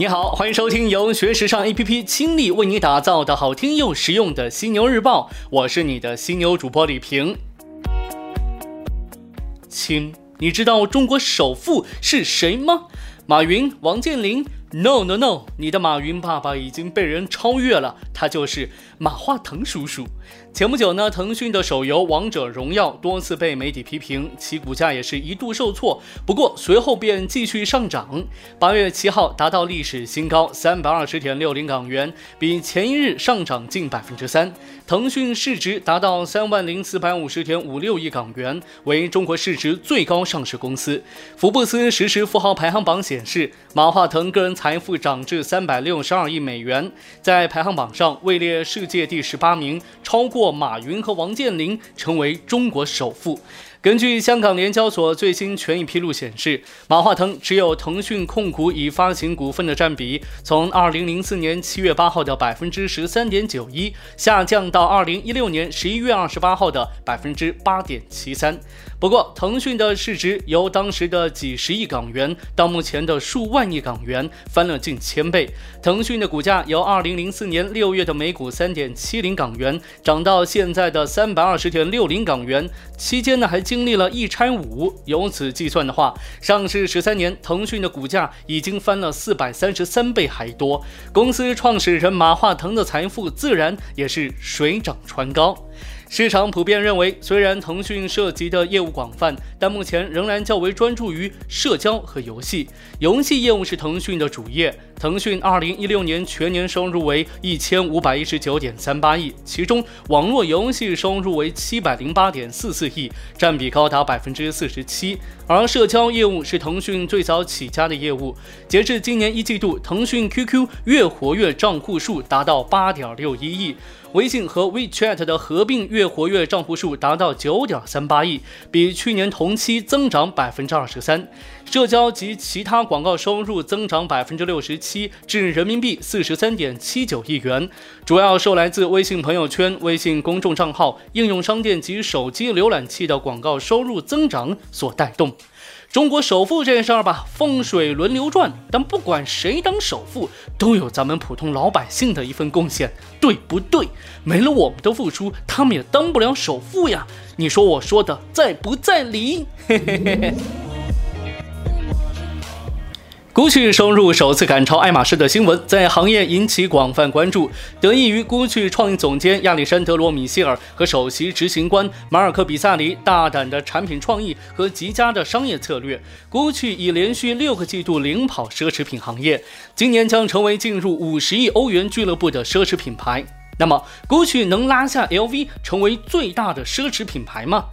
你好，欢迎收听由学时尚 APP 倾力为你打造的好听又实用的犀牛日报，我是你的犀牛主播李平。亲，你知道中国首富是谁吗？马云、王健林？No No No，你的马云爸爸已经被人超越了，他就是马化腾叔叔。前不久呢，腾讯的手游《王者荣耀》多次被媒体批评，其股价也是一度受挫，不过随后便继续上涨。八月七号达到历史新高，三百二十点六零港元，比前一日上涨近百分之三。腾讯市值达到三万零四百五十点五六亿港元，为中国市值最高上市公司。福布斯实时富豪排行榜显示，马化腾个人财富涨至三百六十二亿美元，在排行榜上位列世界第十八名，超过。马云和王健林成为中国首富。根据香港联交所最新权益披露显示，马化腾持有腾讯控股已发行股份的占比，从二零零四年七月八号的百分之十三点九一，下降到二零一六年十一月二十八号的百分之八点七三。不过，腾讯的市值由当时的几十亿港元到目前的数万亿港元，翻了近千倍。腾讯的股价由二零零四年六月的每股三点七零港元，涨到现在的三百二十点六零港元，期间呢还经历了一拆五。由此计算的话，上市十三年，腾讯的股价已经翻了四百三十三倍还多。公司创始人马化腾的财富自然也是水涨船高。市场普遍认为，虽然腾讯涉及的业务广泛，但目前仍然较为专注于社交和游戏。游戏业务是腾讯的主业。腾讯二零一六年全年收入为一千五百一十九点三八亿，其中网络游戏收入为七百零八点四四亿，占比高达百分之四十七。而社交业务是腾讯最早起家的业务，截至今年一季度，腾讯 QQ 月活跃账户数达到八点六一亿，微信和 WeChat 的合并月活跃账户数达到九点三八亿，比去年同期增长百分之二十三。社交及其他广告收入增长百分之六十七，至人民币四十三点七九亿元，主要受来自微信朋友圈、微信公众账号、应用商店及手机浏览器的广告收入增长所带动。中国首富这事儿吧，风水轮流转，但不管谁当首富，都有咱们普通老百姓的一份贡献，对不对？没了我们的付出，他们也当不了首富呀。你说我说的在不在理？嘿嘿嘿嘿。GUCCI 收入首次赶超爱马仕的新闻在行业引起广泛关注，得益于 GUCCI 创意总监亚历山德罗·米歇尔和首席执行官马尔克·比萨里大胆的产品创意和极佳的商业策略，GUCCI 已连续六个季度领跑奢侈品行业，今年将成为进入五十亿欧元俱乐部的奢侈品牌。那么，GUCCI 能拉下 LV 成为最大的奢侈品牌吗？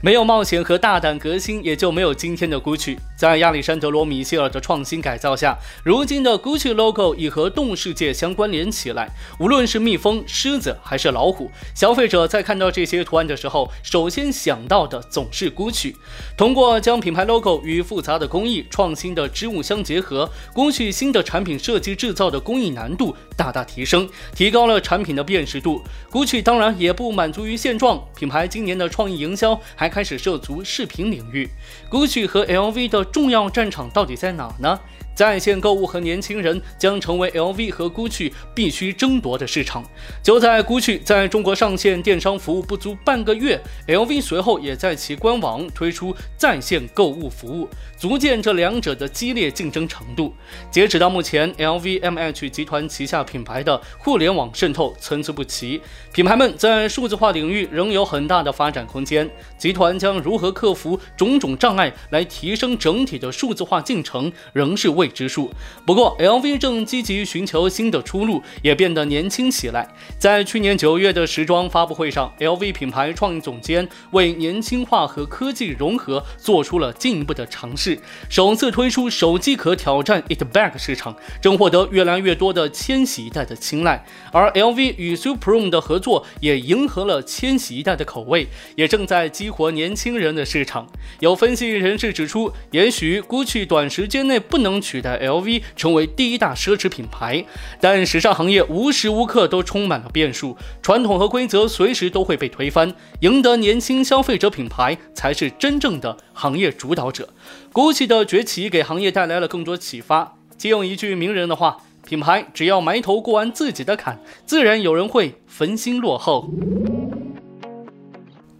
没有冒险和大胆革新，也就没有今天的 GUCCI。在亚历山德罗·米歇尔的创新改造下，如今的 GUCCI logo 已和动物世界相关联起来。无论是蜜蜂、狮子还是老虎，消费者在看到这些图案的时候，首先想到的总是 GUCCI。通过将品牌 logo 与复杂的工艺、创新的织物相结合，GUCCI 新的产品设计制造的工艺难度大大提升，提高了产品的辨识度。GUCCI 当然也不满足于现状，品牌今年的创意营销还开始涉足视频领域。GUCCI 和 LV 的重要战场到底在哪呢？在线购物和年轻人将成为 LV 和 GUCCI 必须争夺的市场。就在 GUCCI 在中国上线电商服务不足半个月，LV 随后也在其官网推出在线购物服务，足见这两者的激烈竞争程度。截止到目前，LVMH 集团旗下品牌的互联网渗透参差不齐，品牌们在数字化领域仍有很大的发展空间。集团将如何克服种种障碍来提升整体的数字化进程，仍是未。知数。不过，LV 正积极寻求新的出路，也变得年轻起来。在去年九月的时装发布会上，LV 品牌创意总监为年轻化和科技融合做出了进一步的尝试，首次推出手机壳挑战 It Bag 市场，正获得越来越多的千禧一代的青睐。而 LV 与 Supreme 的合作也迎合了千禧一代的口味，也正在激活年轻人的市场。有分析人士指出，也许 GUCCI 短时间内不能取。代 LV 成为第一大奢侈品牌，但时尚行业无时无刻都充满了变数，传统和规则随时都会被推翻。赢得年轻消费者品牌才是真正的行业主导者。GUCCI 的崛起给行业带来了更多启发。借用一句名人的话，品牌只要埋头过完自己的坎，自然有人会焚心落后。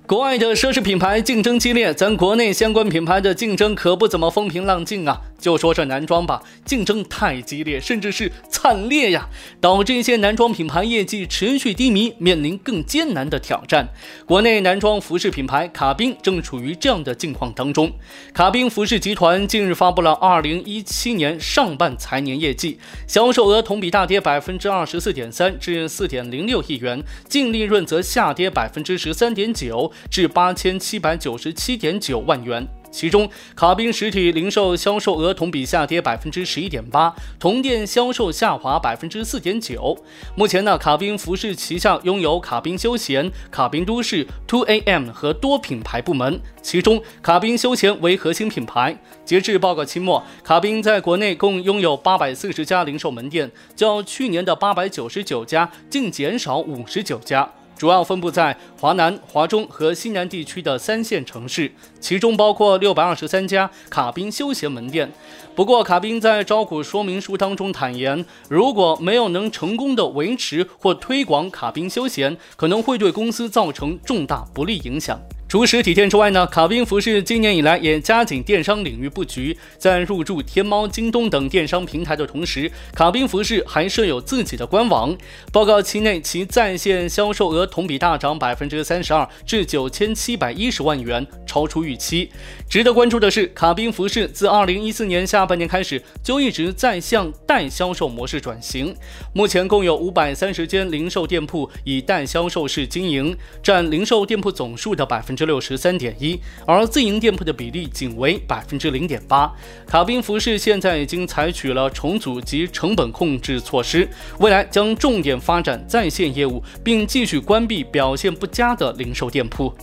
国外的奢侈品牌竞争激烈，咱国内相关品牌的竞争可不怎么风平浪静啊。就说这男装吧，竞争太激烈，甚至是惨烈呀，导致一些男装品牌业绩持续低迷，面临更艰难的挑战。国内男装服饰品牌卡宾正处于这样的境况当中。卡宾服饰集团近日发布了二零一七年上半财年业绩，销售额同比大跌百分之二十四点三至四点零六亿元，净利润则下跌百分之十三点九至八千七百九十七点九万元。其中，卡宾实体零售销售额同比下跌百分之十一点八，同店销售下滑百分之四点九。目前呢，卡宾服饰旗下拥有卡宾休闲、卡宾都市、Two AM 和多品牌部门，其中卡宾休闲为核心品牌。截至报告期末，卡宾在国内共拥有八百四十家零售门店，较去年的八百九十九家净减少五十九家。主要分布在华南、华中和西南地区的三线城市，其中包括六百二十三家卡宾休闲门店。不过，卡宾在招股说明书当中坦言，如果没有能成功的维持或推广卡宾休闲，可能会对公司造成重大不利影响。除实体店之外呢，卡宾服饰今年以来也加紧电商领域布局，在入驻天猫、京东等电商平台的同时，卡宾服饰还设有自己的官网。报告期内，其在线销售额同比大涨百分之三十二，至九千七百一十万元，超出预期。值得关注的是，卡宾服饰自二零一四年下半年开始，就一直在向代销售模式转型。目前共有五百三十间零售店铺以代销售式经营，占零售店铺总数的百分之。十六十三点一，而自营店铺的比例仅为百分之零点八。卡宾服饰现在已经采取了重组及成本控制措施，未来将重点发展在线业务，并继续关闭表现不佳的零售店铺。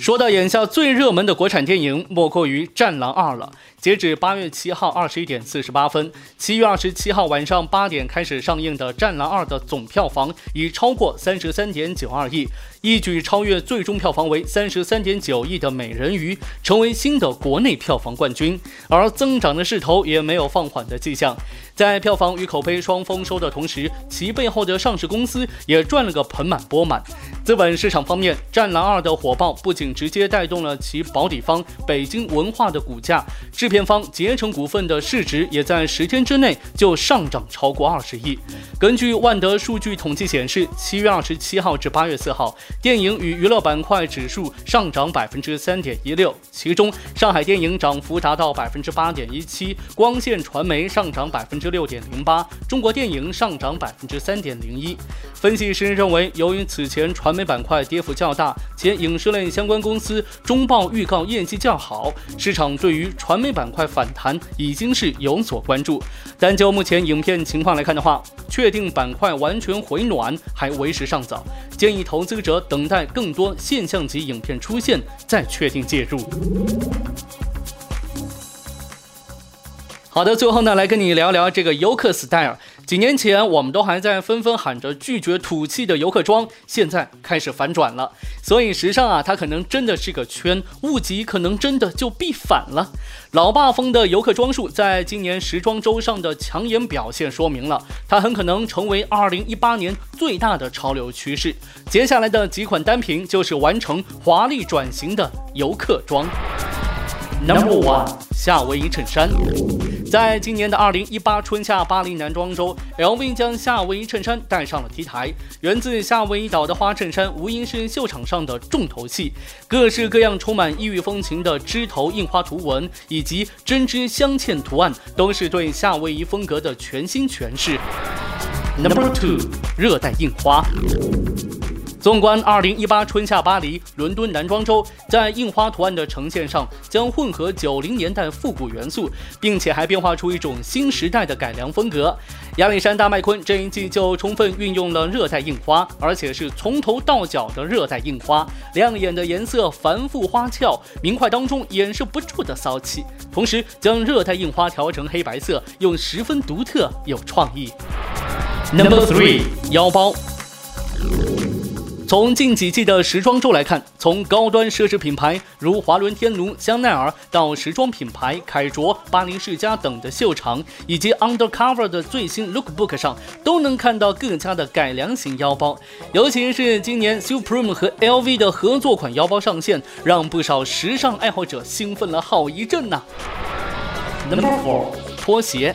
说到眼下最热门的国产电影，莫过于《战狼二》了。截止八月七号二十一点四十八分，七月二十七号晚上八点开始上映的《战狼二》的总票房已超过三十三点九二亿，一举超越最终票房为三十三点九亿的《美人鱼》，成为新的国内票房冠军。而增长的势头也没有放缓的迹象，在票房与口碑双丰收的同时，其背后的上市公司也赚了个盆满钵满。资本市场方面，《战狼二》的火爆不仅直接带动了其保底方北京文化的股价，制片方捷成股份的市值也在十天之内就上涨超过二十亿。根据万德数据统计显示，七月二十七号至八月四号，电影与娱乐板块指数上涨百分之三点一六，其中上海电影涨幅达到百分之八点一七，光线传媒上涨百分之六点零八，中国电影上涨百分之三点零一。分析师认为，由于此前传媒板块跌幅较大，且影视类相关公司中报预告业绩较好，市场对于传媒板块反弹已经是有所关注。但就目前影片情况来看的话，确定板块完全回暖还为时尚早，建议投资者等待更多现象级影片出现再确定介入。好的，最后呢，来跟你聊聊这个游客 style。几年前，我们都还在纷纷喊着拒绝土气的游客装，现在开始反转了。所以时尚啊，它可能真的是个圈，物极可能真的就必反了。老爸风的游客装束，在今年时装周上的抢眼表现，说明了它很可能成为2018年最大的潮流趋势。接下来的几款单品，就是完成华丽转型的游客装。Number one，夏威夷衬衫。在今年的二零一八春夏巴黎男装周，LV 将夏威夷衬衫带上了 T 台。源自夏威夷岛的花衬衫，无疑是秀场上的重头戏。各式各样、充满异域风情的枝头印花图文以及针织镶嵌图案，都是对夏威夷风格的全新诠释。Number two，热带印花。纵观2018春夏巴黎、伦敦男装周，在印花图案的呈现上，将混合90年代复古元素，并且还变化出一种新时代的改良风格。亚历山大麦昆这一季就充分运用了热带印花，而且是从头到脚的热带印花，亮眼的颜色、繁复花俏，明快当中掩饰不住的骚气。同时将热带印花调成黑白色，又十分独特有创意。Number three，腰包。从近几季的时装周来看，从高端奢侈品牌如华伦天奴、香奈儿，到时装品牌凯卓、巴黎世家等的秀场，以及 Undercover 的最新 Lookbook 上，都能看到各家的改良型腰包。尤其是今年 Supreme 和 LV 的合作款腰包上线，让不少时尚爱好者兴奋了好一阵呐。Number four，拖鞋。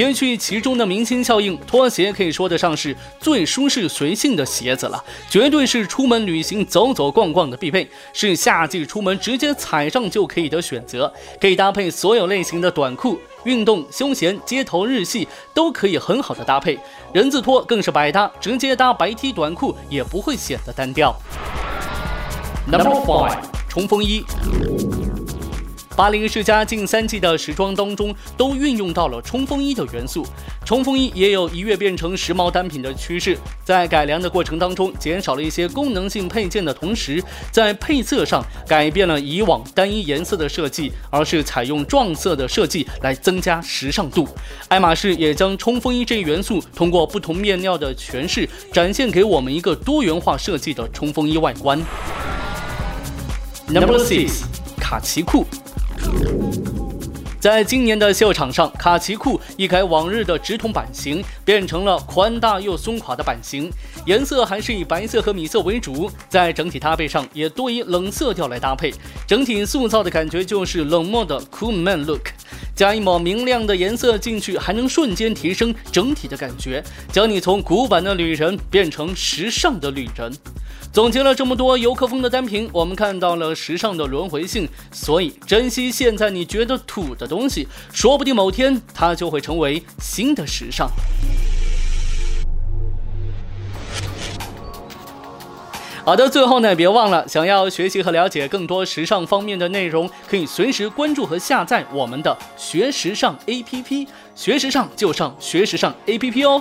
撇去其中的明星效应，拖鞋可以说得上是最舒适随性的鞋子了，绝对是出门旅行走走逛逛的必备，是夏季出门直接踩上就可以的选择，可以搭配所有类型的短裤，运动、休闲、街头、日系都可以很好的搭配。人字拖更是百搭，直接搭白 T 短裤也不会显得单调。Number five，冲锋衣。巴黎世家近三季的时装当中都运用到了冲锋衣的元素，冲锋衣也有一跃变成时髦单品的趋势。在改良的过程当中，减少了一些功能性配件的同时，在配色上改变了以往单一颜色的设计，而是采用撞色的设计来增加时尚度。爱马仕也将冲锋衣这一元素通过不同面料的诠释，展现给我们一个多元化设计的冲锋衣外观。Number six，卡其裤。在今年的秀场上，卡其裤一改往日的直筒版型，变成了宽大又松垮的版型，颜色还是以白色和米色为主，在整体搭配上也多以冷色调来搭配，整体塑造的感觉就是冷漠的 cool man look，加一抹明亮的颜色进去，还能瞬间提升整体的感觉，将你从古板的女人变成时尚的女人。总结了这么多游客风的单品，我们看到了时尚的轮回性。所以，珍惜现在你觉得土的东西，说不定某天它就会成为新的时尚。好的，最后呢，别忘了，想要学习和了解更多时尚方面的内容，可以随时关注和下载我们的学时尚 APP，学时尚就上学时尚 APP 哦。